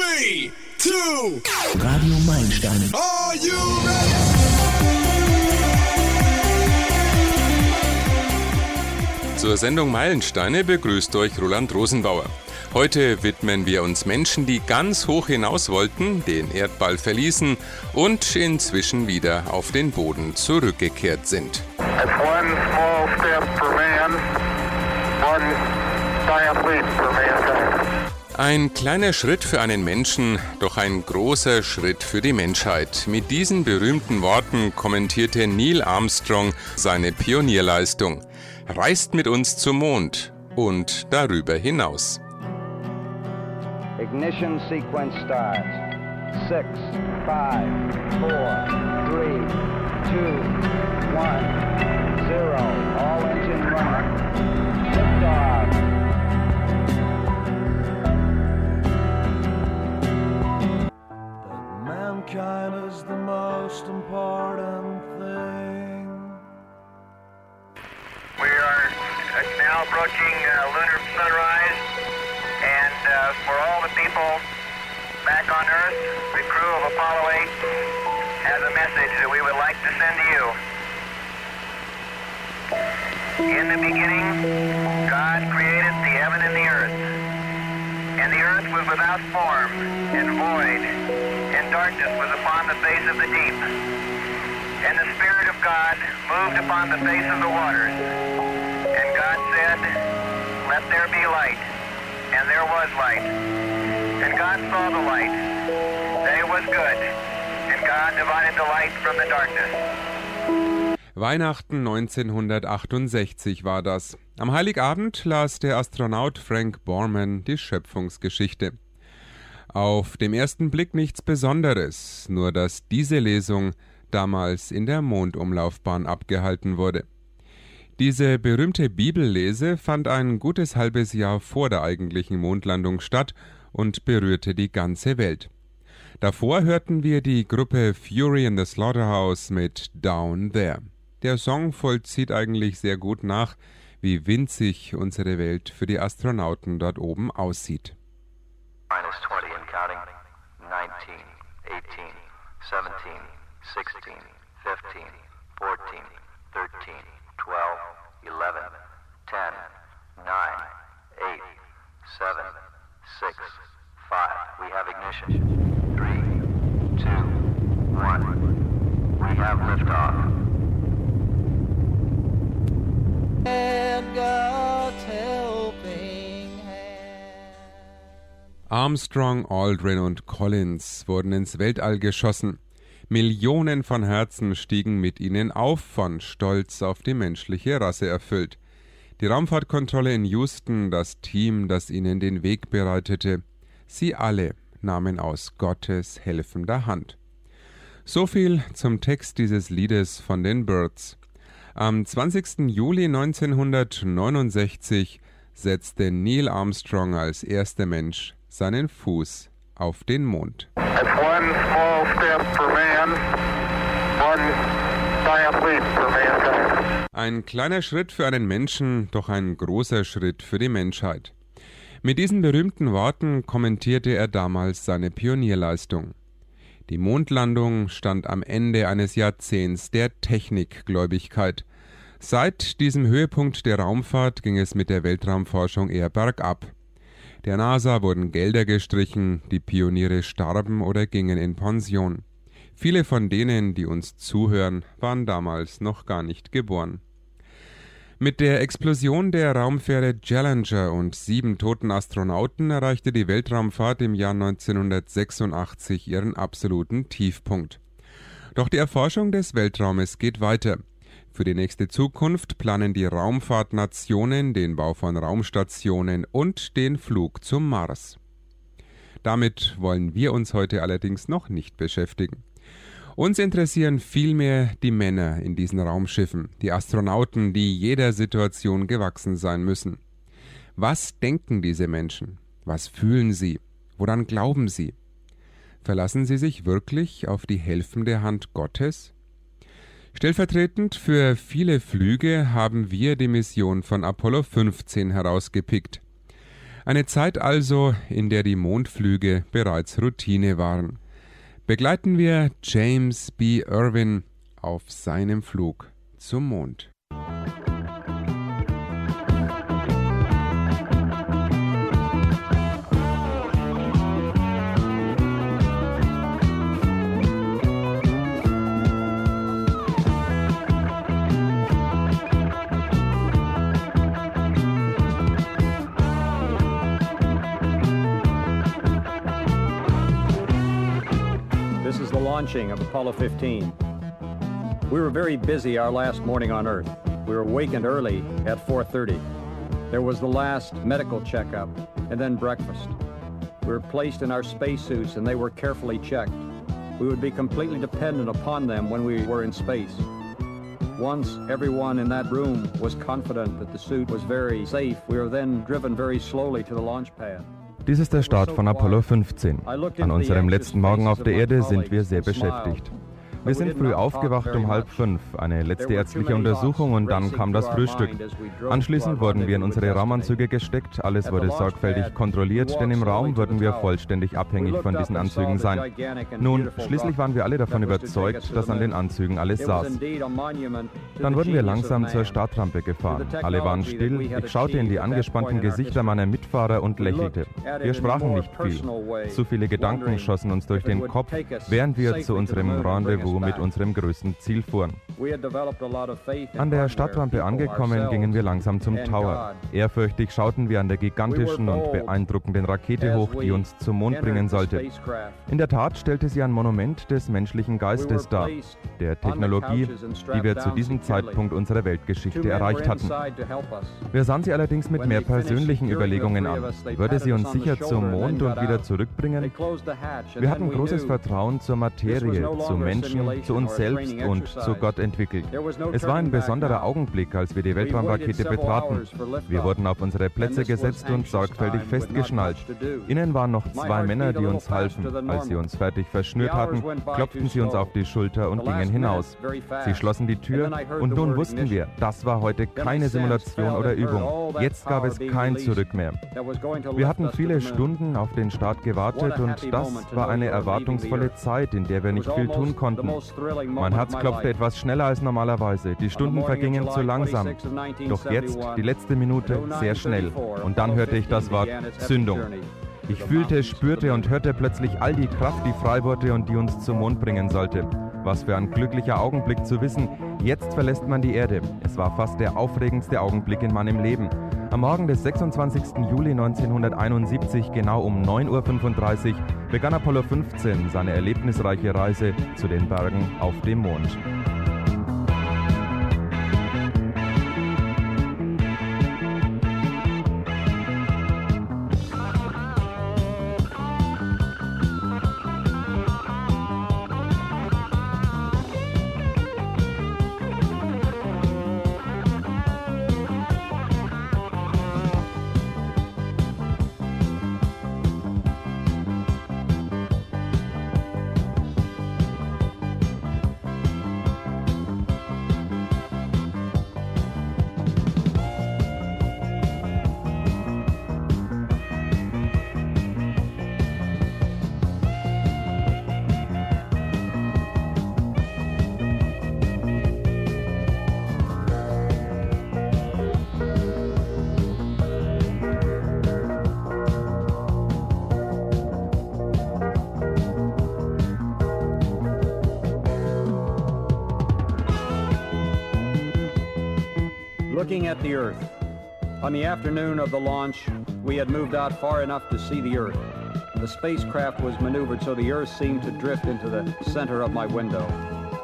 Three, two, Radio Meilensteine. are you ready? Zur Sendung Meilensteine begrüßt euch Roland Rosenbauer. Heute widmen wir uns Menschen, die ganz hoch hinaus wollten, den Erdball verließen und inzwischen wieder auf den Boden zurückgekehrt sind. That's one small step for man, one giant leap for mankind. Ein kleiner Schritt für einen Menschen, doch ein großer Schritt für die Menschheit. Mit diesen berühmten Worten kommentierte Neil Armstrong seine Pionierleistung. Reist mit uns zum Mond und darüber hinaus. Ignition Sequence starts. 6, 5, 4, 3, of the deep. And the Spirit of God moved upon the face of the waters. And God said, Let there be light. And there was light. And God saw the light, that it was good. And God divided the light from the darkness. Weihnachten 1968 war das. Am Heiligabend las der Astronaut Frank Borman die Schöpfungsgeschichte. Auf dem ersten Blick nichts Besonderes, nur dass diese Lesung damals in der Mondumlaufbahn abgehalten wurde. Diese berühmte Bibellese fand ein gutes halbes Jahr vor der eigentlichen Mondlandung statt und berührte die ganze Welt. Davor hörten wir die Gruppe Fury in the Slaughterhouse mit Down There. Der Song vollzieht eigentlich sehr gut nach, wie winzig unsere Welt für die Astronauten dort oben aussieht. 19, 18, 17, 16, 15, 14, 13, 12, 11, 10, 9, 8, 7, 6, 5. We have ignition. 3, 2, 1. We have liftoff. And God's Armstrong, Aldrin und Collins wurden ins Weltall geschossen. Millionen von Herzen stiegen mit ihnen auf, von Stolz auf die menschliche Rasse erfüllt. Die Raumfahrtkontrolle in Houston, das Team, das ihnen den Weg bereitete, sie alle nahmen aus Gottes helfender Hand. So viel zum Text dieses Liedes von den Birds. Am 20. Juli 1969 setzte Neil Armstrong als erster Mensch seinen Fuß auf den Mond. Ein kleiner Schritt für einen Menschen, doch ein großer Schritt für die Menschheit. Mit diesen berühmten Worten kommentierte er damals seine Pionierleistung. Die Mondlandung stand am Ende eines Jahrzehnts der Technikgläubigkeit. Seit diesem Höhepunkt der Raumfahrt ging es mit der Weltraumforschung eher bergab. Der NASA wurden Gelder gestrichen, die Pioniere starben oder gingen in Pension. Viele von denen, die uns zuhören, waren damals noch gar nicht geboren. Mit der Explosion der Raumfähre Challenger und sieben toten Astronauten erreichte die Weltraumfahrt im Jahr 1986 ihren absoluten Tiefpunkt. Doch die Erforschung des Weltraumes geht weiter. Für die nächste Zukunft planen die Raumfahrtnationen den Bau von Raumstationen und den Flug zum Mars. Damit wollen wir uns heute allerdings noch nicht beschäftigen. Uns interessieren vielmehr die Männer in diesen Raumschiffen, die Astronauten, die jeder Situation gewachsen sein müssen. Was denken diese Menschen? Was fühlen sie? Woran glauben sie? Verlassen sie sich wirklich auf die helfende Hand Gottes? Stellvertretend für viele Flüge haben wir die Mission von Apollo 15 herausgepickt. Eine Zeit also, in der die Mondflüge bereits Routine waren. Begleiten wir James B. Irwin auf seinem Flug zum Mond. Launching of Apollo 15. We were very busy our last morning on Earth. We were awakened early at 4:30. There was the last medical checkup and then breakfast. We were placed in our spacesuits and they were carefully checked. We would be completely dependent upon them when we were in space. Once everyone in that room was confident that the suit was very safe, we were then driven very slowly to the launch pad. Dies ist der Start von Apollo 15. An unserem letzten Morgen auf der Erde sind wir sehr beschäftigt. Wir sind früh aufgewacht um halb fünf, eine letzte ärztliche Untersuchung und dann kam das Frühstück. Anschließend wurden wir in unsere Raumanzüge gesteckt, alles wurde sorgfältig kontrolliert, denn im Raum würden wir vollständig abhängig von diesen Anzügen sein. Nun, schließlich waren wir alle davon überzeugt, dass an den Anzügen alles saß. Dann wurden wir langsam zur Startrampe gefahren. Alle waren still, ich schaute in die angespannten Gesichter meiner Mitfahrer und lächelte. Wir sprachen nicht viel. Zu viele Gedanken schossen uns durch den Kopf, während wir zu unserem Rendezvous mit unserem größten Ziel fuhren. An der Stadtrampe angekommen, gingen wir langsam zum Tower. Ehrfürchtig schauten wir an der gigantischen und beeindruckenden Rakete hoch, die uns zum Mond bringen sollte. In der Tat stellte sie ein Monument des menschlichen Geistes dar, der Technologie, die wir zu diesem Zeitpunkt unserer Weltgeschichte erreicht hatten. Wir sahen sie allerdings mit mehr persönlichen Überlegungen an. Würde sie uns sicher zum Mond und wieder zurückbringen? Wir hatten großes Vertrauen zur Materie, zu Menschen, zu uns selbst und zu Gott entwickelt. Es war ein besonderer Augenblick, als wir die Weltraumrakete betraten. Wir wurden auf unsere Plätze gesetzt und sorgfältig festgeschnallt. Innen waren noch zwei Männer, die uns halfen. Als sie uns fertig verschnürt hatten, klopften sie uns auf die Schulter und gingen hinaus. Sie schlossen die Tür und nun wussten wir, das war heute keine Simulation oder Übung. Jetzt gab es kein Zurück mehr. Wir hatten viele Stunden auf den Start gewartet und das war eine erwartungsvolle Zeit, in der wir nicht viel tun konnten. Mein Herz klopfte etwas schneller als normalerweise. Die Stunden vergingen zu langsam. Doch jetzt, die letzte Minute, sehr schnell. Und dann hörte ich das Wort Zündung. Ich fühlte, spürte und hörte plötzlich all die Kraft, die frei wurde und die uns zum Mond bringen sollte. Was für ein glücklicher Augenblick zu wissen, jetzt verlässt man die Erde. Es war fast der aufregendste Augenblick in meinem Leben. Am Morgen des 26. Juli 1971, genau um 9.35 Uhr, begann Apollo 15 seine erlebnisreiche Reise zu den Bergen auf dem Mond. Looking at the Earth. On the afternoon of the launch, we had moved out far enough to see the Earth. The spacecraft was maneuvered so the Earth seemed to drift into the center of my window.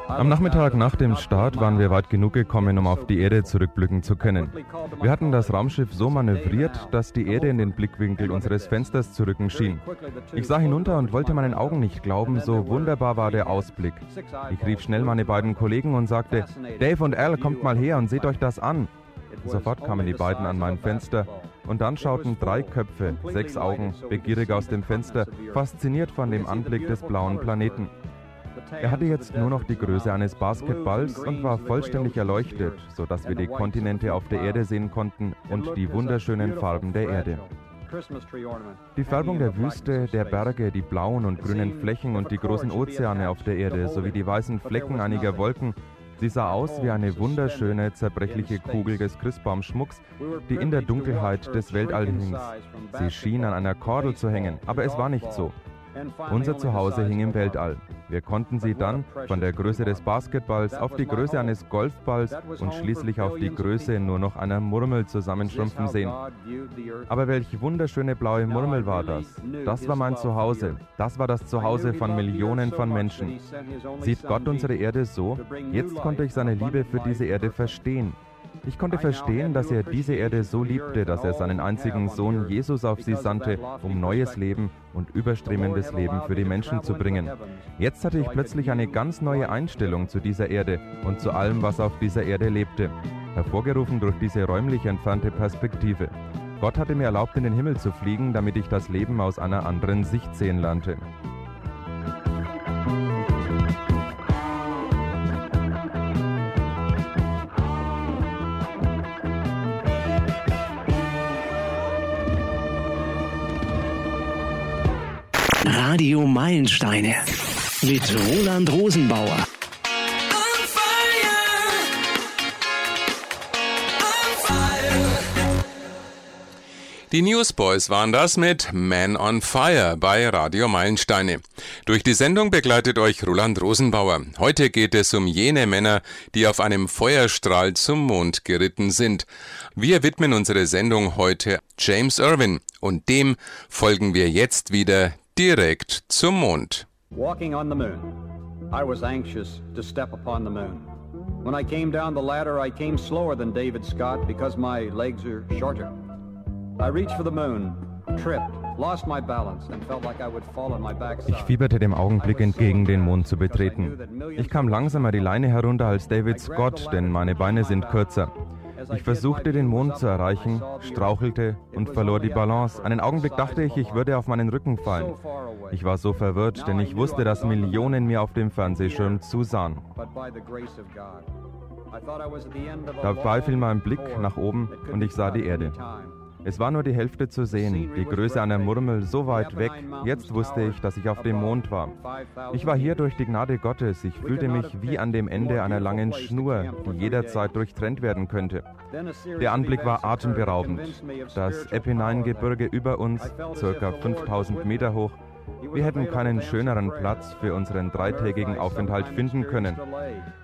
Am Nachmittag nach dem Start waren wir weit genug gekommen, um auf die Erde zurückblicken zu können. Wir hatten das Raumschiff so manövriert, dass die Erde in den Blickwinkel unseres Fensters zu rücken schien. Ich sah hinunter und wollte meinen Augen nicht glauben, so wunderbar war der Ausblick. Ich rief schnell meine beiden Kollegen und sagte, Dave und Al, kommt mal her und seht euch das an. Sofort kamen die beiden an mein Fenster und dann schauten drei Köpfe, sechs Augen, begierig aus dem Fenster, fasziniert von dem Anblick des blauen Planeten. Er hatte jetzt nur noch die Größe eines Basketballs und war vollständig erleuchtet, sodass wir die Kontinente auf der Erde sehen konnten und die wunderschönen Farben der Erde. Die Färbung der Wüste, der Berge, die blauen und grünen Flächen und die großen Ozeane auf der Erde sowie die weißen Flecken einiger Wolken Sie sah aus wie eine wunderschöne, zerbrechliche Kugel des Christbaumschmucks, die in der Dunkelheit des Weltall hing. Sie schien an einer Kordel zu hängen, aber es war nicht so. Unser Zuhause hing im Weltall. Wir konnten sie dann von der Größe des Basketballs auf die Größe eines Golfballs und schließlich auf die Größe nur noch einer Murmel zusammenschrumpfen sehen. Aber welch wunderschöne blaue Murmel war das? Das war mein Zuhause. Das war das Zuhause von Millionen von Menschen. Sieht Gott unsere Erde so? Jetzt konnte ich seine Liebe für diese Erde verstehen. Ich konnte verstehen, dass er diese Erde so liebte, dass er seinen einzigen Sohn Jesus auf sie sandte, um neues Leben und überströmendes Leben für die Menschen zu bringen. Jetzt hatte ich plötzlich eine ganz neue Einstellung zu dieser Erde und zu allem, was auf dieser Erde lebte, hervorgerufen durch diese räumlich entfernte Perspektive. Gott hatte mir erlaubt, in den Himmel zu fliegen, damit ich das Leben aus einer anderen Sicht sehen lernte. Meilensteine mit Roland Rosenbauer. Die Newsboys waren das mit Man on Fire bei Radio Meilensteine. Durch die Sendung begleitet euch Roland Rosenbauer. Heute geht es um jene Männer, die auf einem Feuerstrahl zum Mond geritten sind. Wir widmen unsere Sendung heute James Irwin und dem folgen wir jetzt wieder direkt zum Mond. Walking on the moon. I was anxious to step upon the moon. When I came down the ladder, I came slower than David Scott because my legs are shorter. I reached for the moon, tripped, lost my balance and felt like I would fall on my backside. Ich fieberte dem Augenblick entgegen, den Mond zu betreten. Ich kam langsamer die Leine herunter als David Scott, denn meine Beine sind kürzer. Ich versuchte den Mond zu erreichen, strauchelte und verlor die Balance. Einen Augenblick dachte ich, ich würde auf meinen Rücken fallen. Ich war so verwirrt, denn ich wusste, dass Millionen mir auf dem Fernsehschirm zusahen. Dabei fiel mein Blick nach oben und ich sah die Erde. Es war nur die Hälfte zu sehen, die Größe einer Murmel so weit weg. Jetzt wusste ich, dass ich auf dem Mond war. Ich war hier durch die Gnade Gottes. Ich fühlte mich wie an dem Ende einer langen Schnur, die jederzeit durchtrennt werden könnte. Der Anblick war atemberaubend. Das Apennine-Gebirge über uns, circa 5000 Meter hoch, wir hätten keinen schöneren Platz für unseren dreitägigen Aufenthalt finden können.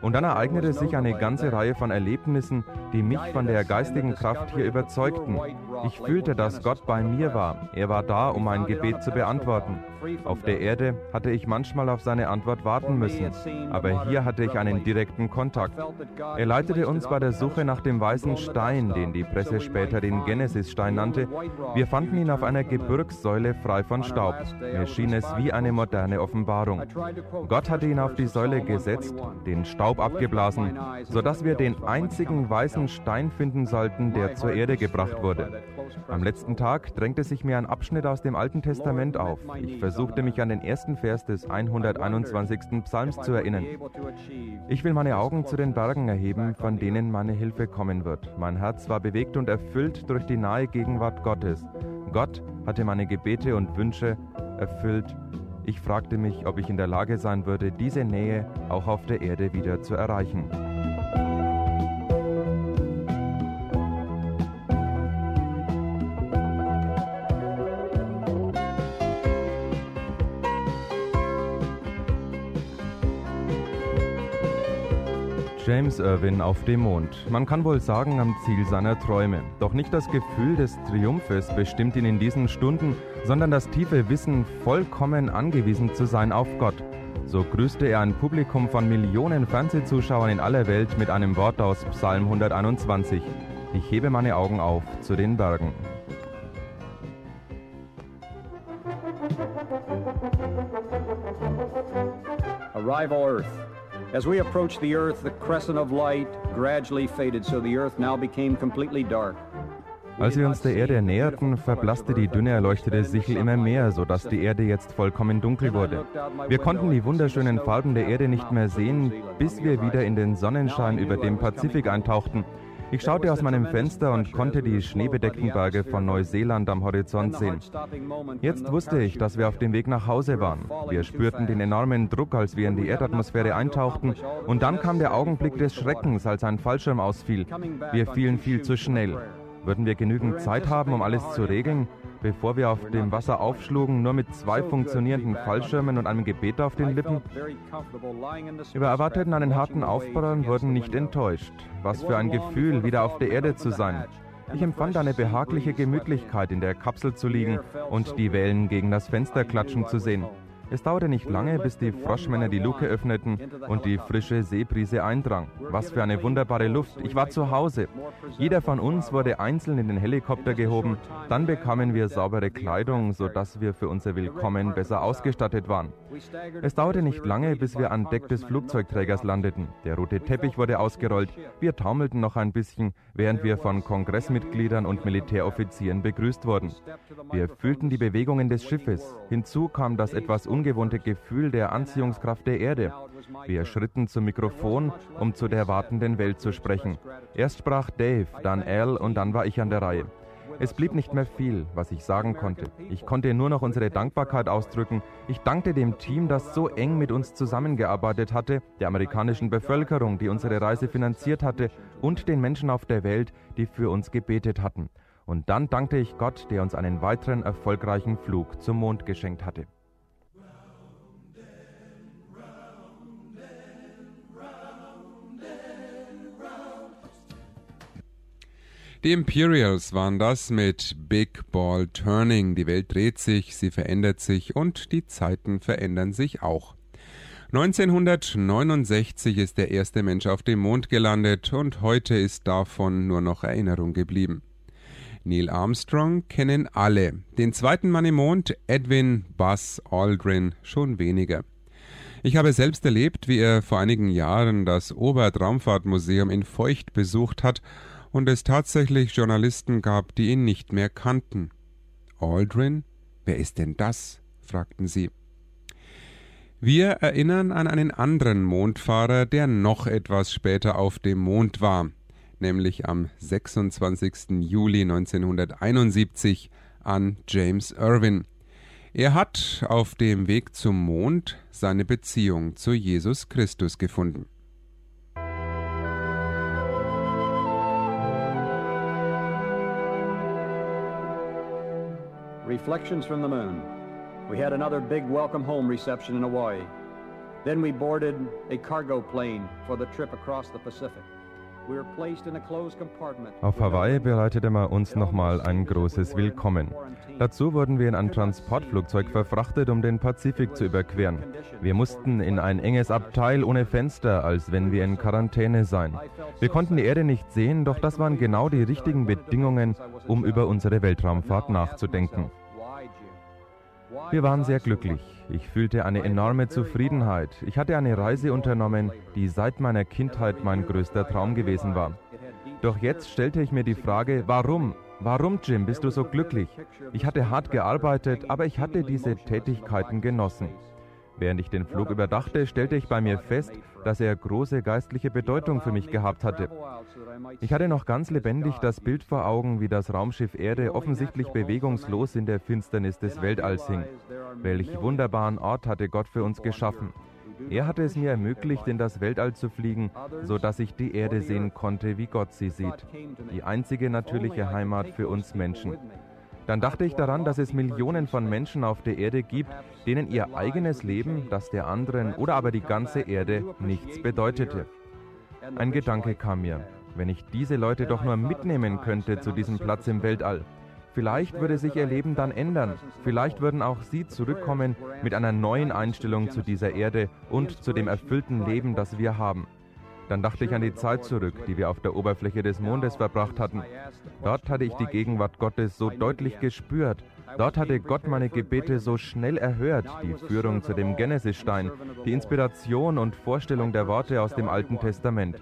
Und dann ereignete sich eine ganze Reihe von Erlebnissen, die mich von der geistigen Kraft hier überzeugten. Ich fühlte, dass Gott bei mir war. Er war da, um mein Gebet zu beantworten. Auf der Erde hatte ich manchmal auf seine Antwort warten müssen, aber hier hatte ich einen direkten Kontakt. Er leitete uns bei der Suche nach dem weißen Stein, den die Presse später den Genesis-Stein nannte. Wir fanden ihn auf einer Gebirgssäule frei von Staub. Mir schien es wie eine moderne Offenbarung. Gott hatte ihn auf die Säule gesetzt, den Staub abgeblasen, sodass wir den einzigen weißen Stein finden sollten, der zur Erde gebracht wurde. Am letzten Tag drängte sich mir ein Abschnitt aus dem Alten Testament auf. Ich versuchte mich an den ersten Vers des 121. Psalms zu erinnern. Ich will meine Augen zu den Bergen erheben, von denen meine Hilfe kommen wird. Mein Herz war bewegt und erfüllt durch die nahe Gegenwart Gottes. Gott hatte meine Gebete und Wünsche erfüllt. Ich fragte mich, ob ich in der Lage sein würde, diese Nähe auch auf der Erde wieder zu erreichen. James Irwin auf dem Mond. Man kann wohl sagen, am Ziel seiner Träume. Doch nicht das Gefühl des Triumphes bestimmt ihn in diesen Stunden, sondern das tiefe Wissen, vollkommen angewiesen zu sein auf Gott. So grüßte er ein Publikum von Millionen Fernsehzuschauern in aller Welt mit einem Wort aus Psalm 121. Ich hebe meine Augen auf zu den Bergen. Arrival Earth. As we approached the earth, the crescent of light gradually faded, so the earth now became completely dark. Als wir uns der Erde näherten, verblasste die dünne erleuchtete Sichel immer mehr, sodass die Erde jetzt vollkommen dunkel wurde. Wir konnten die wunderschönen Farben der Erde nicht mehr sehen, bis wir wieder in den Sonnenschein über dem Pazifik eintauchten. Ich schaute aus meinem Fenster und konnte die schneebedeckten Berge von Neuseeland am Horizont sehen. Jetzt wusste ich, dass wir auf dem Weg nach Hause waren. Wir spürten den enormen Druck, als wir in die Erdatmosphäre eintauchten. Und dann kam der Augenblick des Schreckens, als ein Fallschirm ausfiel. Wir fielen viel zu schnell. Würden wir genügend Zeit haben, um alles zu regeln? Bevor wir auf dem Wasser aufschlugen, nur mit zwei funktionierenden Fallschirmen und einem Gebet auf den Lippen? Wir erwarteten einen harten Aufprall und wurden nicht enttäuscht. Was für ein Gefühl, wieder auf der Erde zu sein. Ich empfand eine behagliche Gemütlichkeit, in der Kapsel zu liegen und die Wellen gegen das Fenster klatschen zu sehen. Es dauerte nicht lange, bis die Froschmänner die Luke öffneten und die frische Seebrise eindrang. Was für eine wunderbare Luft. Ich war zu Hause. Jeder von uns wurde einzeln in den Helikopter gehoben. Dann bekamen wir saubere Kleidung, sodass wir für unser Willkommen besser ausgestattet waren. Es dauerte nicht lange, bis wir an Deck des Flugzeugträgers landeten. Der rote Teppich wurde ausgerollt. Wir taumelten noch ein bisschen, während wir von Kongressmitgliedern und Militäroffizieren begrüßt wurden. Wir fühlten die Bewegungen des Schiffes. Hinzu kam das etwas un ungewohnte Gefühl der Anziehungskraft der Erde. Wir schritten zum Mikrofon, um zu der wartenden Welt zu sprechen. Erst sprach Dave, dann Al und dann war ich an der Reihe. Es blieb nicht mehr viel, was ich sagen konnte. Ich konnte nur noch unsere Dankbarkeit ausdrücken. Ich dankte dem Team, das so eng mit uns zusammengearbeitet hatte, der amerikanischen Bevölkerung, die unsere Reise finanziert hatte, und den Menschen auf der Welt, die für uns gebetet hatten. Und dann dankte ich Gott, der uns einen weiteren erfolgreichen Flug zum Mond geschenkt hatte. Die Imperials waren das mit Big Ball Turning. Die Welt dreht sich, sie verändert sich und die Zeiten verändern sich auch. 1969 ist der erste Mensch auf dem Mond gelandet und heute ist davon nur noch Erinnerung geblieben. Neil Armstrong kennen alle, den zweiten Mann im Mond, Edwin Buzz Aldrin, schon weniger. Ich habe selbst erlebt, wie er vor einigen Jahren das Obertraumfahrtmuseum in Feucht besucht hat und es tatsächlich Journalisten gab, die ihn nicht mehr kannten. Aldrin? Wer ist denn das? fragten sie. Wir erinnern an einen anderen Mondfahrer, der noch etwas später auf dem Mond war, nämlich am 26. Juli 1971 an James Irwin. Er hat auf dem Weg zum Mond seine Beziehung zu Jesus Christus gefunden. Reflections from the Moon. We had another big welcome home reception in Hawaii. Then we boarded a cargo plane for the trip across the Pacific. Auf Hawaii bereitete man uns nochmal ein großes Willkommen. Dazu wurden wir in ein Transportflugzeug verfrachtet, um den Pazifik zu überqueren. Wir mussten in ein enges Abteil ohne Fenster, als wenn wir in Quarantäne seien. Wir konnten die Erde nicht sehen, doch das waren genau die richtigen Bedingungen, um über unsere Weltraumfahrt nachzudenken. Wir waren sehr glücklich. Ich fühlte eine enorme Zufriedenheit. Ich hatte eine Reise unternommen, die seit meiner Kindheit mein größter Traum gewesen war. Doch jetzt stellte ich mir die Frage, warum? Warum, Jim, bist du so glücklich? Ich hatte hart gearbeitet, aber ich hatte diese Tätigkeiten genossen. Während ich den Flug überdachte, stellte ich bei mir fest, dass er große geistliche Bedeutung für mich gehabt hatte. Ich hatte noch ganz lebendig das Bild vor Augen, wie das Raumschiff Erde offensichtlich bewegungslos in der Finsternis des Weltalls hing. Welch wunderbaren Ort hatte Gott für uns geschaffen. Er hatte es mir ermöglicht, in das Weltall zu fliegen, so dass ich die Erde sehen konnte, wie Gott sie sieht. Die einzige natürliche Heimat für uns Menschen. Dann dachte ich daran, dass es Millionen von Menschen auf der Erde gibt, denen ihr eigenes Leben, das der anderen oder aber die ganze Erde nichts bedeutete. Ein Gedanke kam mir, wenn ich diese Leute doch nur mitnehmen könnte zu diesem Platz im Weltall. Vielleicht würde sich ihr Leben dann ändern. Vielleicht würden auch sie zurückkommen mit einer neuen Einstellung zu dieser Erde und zu dem erfüllten Leben, das wir haben. Dann dachte ich an die Zeit zurück, die wir auf der Oberfläche des Mondes verbracht hatten. Dort hatte ich die Gegenwart Gottes so deutlich gespürt. Dort hatte Gott meine Gebete so schnell erhört, die Führung zu dem Genesisstein, die Inspiration und Vorstellung der Worte aus dem Alten Testament.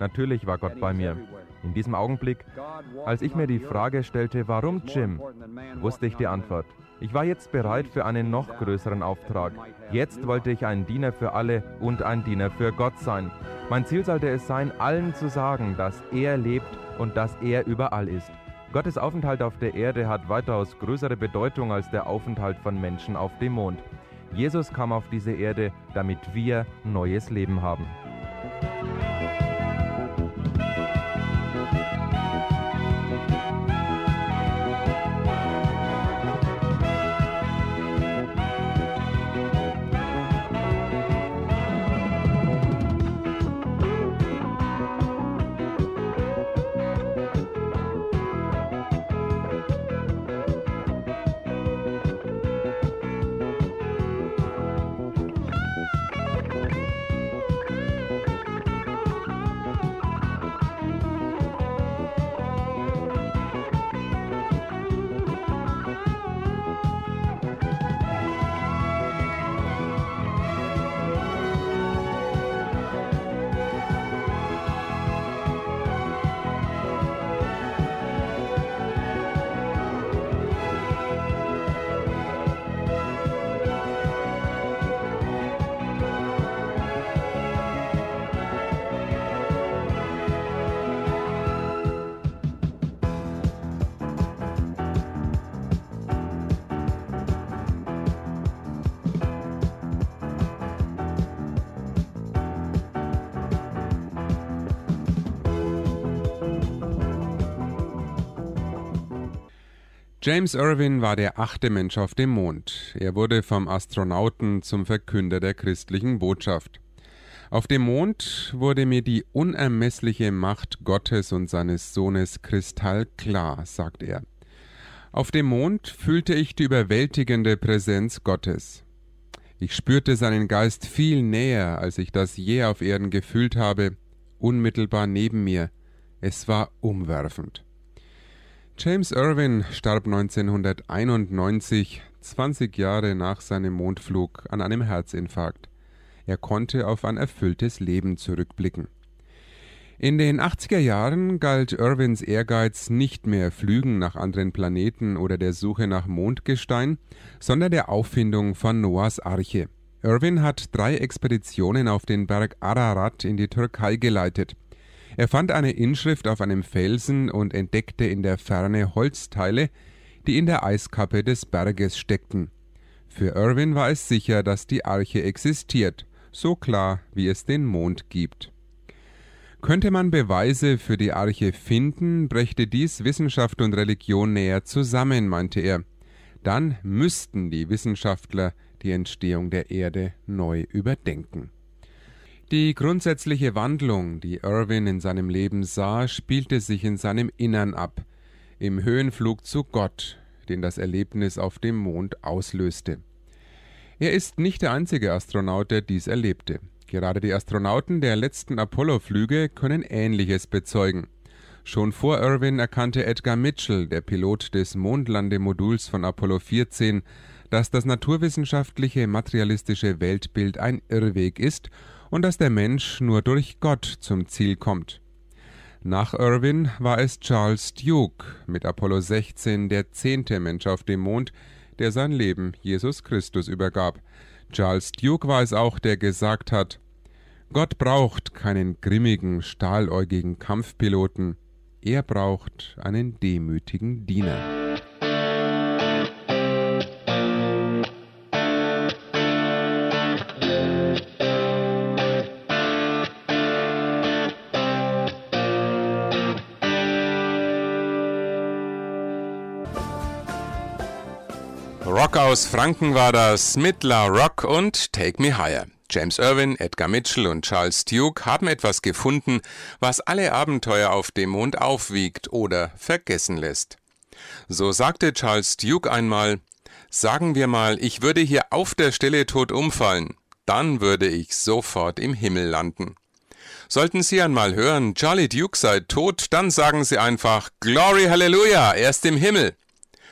Natürlich war Gott bei mir. In diesem Augenblick, als ich mir die Frage stellte, warum Jim, wusste ich die Antwort. Ich war jetzt bereit für einen noch größeren Auftrag. Jetzt wollte ich ein Diener für alle und ein Diener für Gott sein. Mein Ziel sollte es sein, allen zu sagen, dass er lebt und dass er überall ist. Gottes Aufenthalt auf der Erde hat weitaus größere Bedeutung als der Aufenthalt von Menschen auf dem Mond. Jesus kam auf diese Erde, damit wir neues Leben haben. James Irwin war der achte Mensch auf dem Mond. Er wurde vom Astronauten zum Verkünder der christlichen Botschaft. Auf dem Mond wurde mir die unermessliche Macht Gottes und seines Sohnes kristallklar, sagt er. Auf dem Mond fühlte ich die überwältigende Präsenz Gottes. Ich spürte seinen Geist viel näher, als ich das je auf Erden gefühlt habe, unmittelbar neben mir. Es war umwerfend. James Irwin starb 1991, 20 Jahre nach seinem Mondflug, an einem Herzinfarkt. Er konnte auf ein erfülltes Leben zurückblicken. In den 80er Jahren galt Irwins Ehrgeiz nicht mehr Flügen nach anderen Planeten oder der Suche nach Mondgestein, sondern der Auffindung von Noahs Arche. Irwin hat drei Expeditionen auf den Berg Ararat in die Türkei geleitet. Er fand eine Inschrift auf einem Felsen und entdeckte in der Ferne Holzteile, die in der Eiskappe des Berges steckten. Für Irwin war es sicher, dass die Arche existiert, so klar wie es den Mond gibt. Könnte man Beweise für die Arche finden, brächte dies Wissenschaft und Religion näher zusammen, meinte er. Dann müssten die Wissenschaftler die Entstehung der Erde neu überdenken. Die grundsätzliche Wandlung, die Irwin in seinem Leben sah, spielte sich in seinem Innern ab, im Höhenflug zu Gott, den das Erlebnis auf dem Mond auslöste. Er ist nicht der einzige Astronaut, der dies erlebte. Gerade die Astronauten der letzten Apollo-Flüge können Ähnliches bezeugen. Schon vor Irwin erkannte Edgar Mitchell, der Pilot des Mondlandemoduls von Apollo 14, dass das naturwissenschaftliche materialistische Weltbild ein Irrweg ist und dass der Mensch nur durch Gott zum Ziel kommt. Nach Irwin war es Charles Duke mit Apollo 16 der zehnte Mensch auf dem Mond, der sein Leben Jesus Christus übergab. Charles Duke war es auch, der gesagt hat, Gott braucht keinen grimmigen, stahläugigen Kampfpiloten, er braucht einen demütigen Diener. Rock aus Franken war das mit La Rock und Take Me Higher. James Irwin, Edgar Mitchell und Charles Duke haben etwas gefunden, was alle Abenteuer auf dem Mond aufwiegt oder vergessen lässt. So sagte Charles Duke einmal, sagen wir mal, ich würde hier auf der Stelle tot umfallen, dann würde ich sofort im Himmel landen. Sollten Sie einmal hören, Charlie Duke sei tot, dann sagen Sie einfach Glory Hallelujah, er ist im Himmel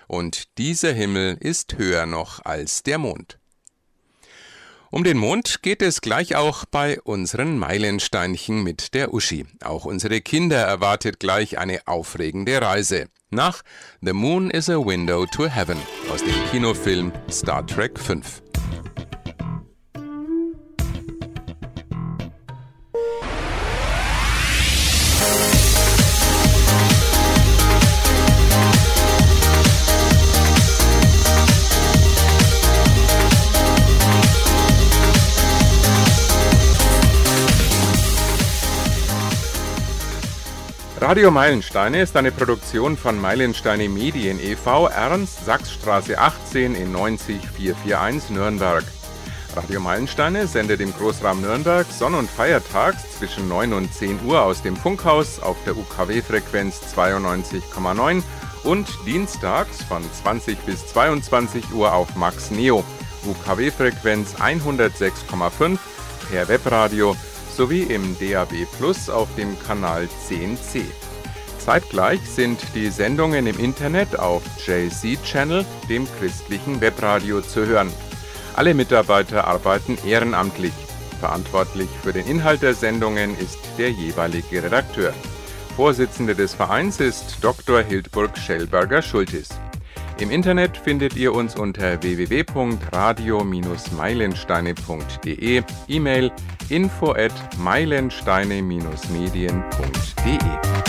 und dieser Himmel ist höher noch als der Mond. Um den Mond geht es gleich auch bei unseren Meilensteinchen mit der Uschi. Auch unsere Kinder erwartet gleich eine aufregende Reise. Nach The Moon is a Window to Heaven aus dem Kinofilm Star Trek 5. Radio Meilensteine ist eine Produktion von Meilensteine Medien e.V. Ernst Sachsstraße 18 in 90441 Nürnberg. Radio Meilensteine sendet im Großraum Nürnberg sonn- und feiertags zwischen 9 und 10 Uhr aus dem Funkhaus auf der UKW-Frequenz 92,9 und dienstags von 20 bis 22 Uhr auf Max Neo, UKW-Frequenz 106,5 per Webradio sowie im DAB Plus auf dem Kanal 10C. Zeitgleich sind die Sendungen im Internet auf JC Channel, dem christlichen Webradio, zu hören. Alle Mitarbeiter arbeiten ehrenamtlich. Verantwortlich für den Inhalt der Sendungen ist der jeweilige Redakteur. Vorsitzende des Vereins ist Dr. Hildburg Schellberger-Schultis. Im Internet findet ihr uns unter www.radio-meilensteine.de, E-Mail info at meilensteine-medien.de.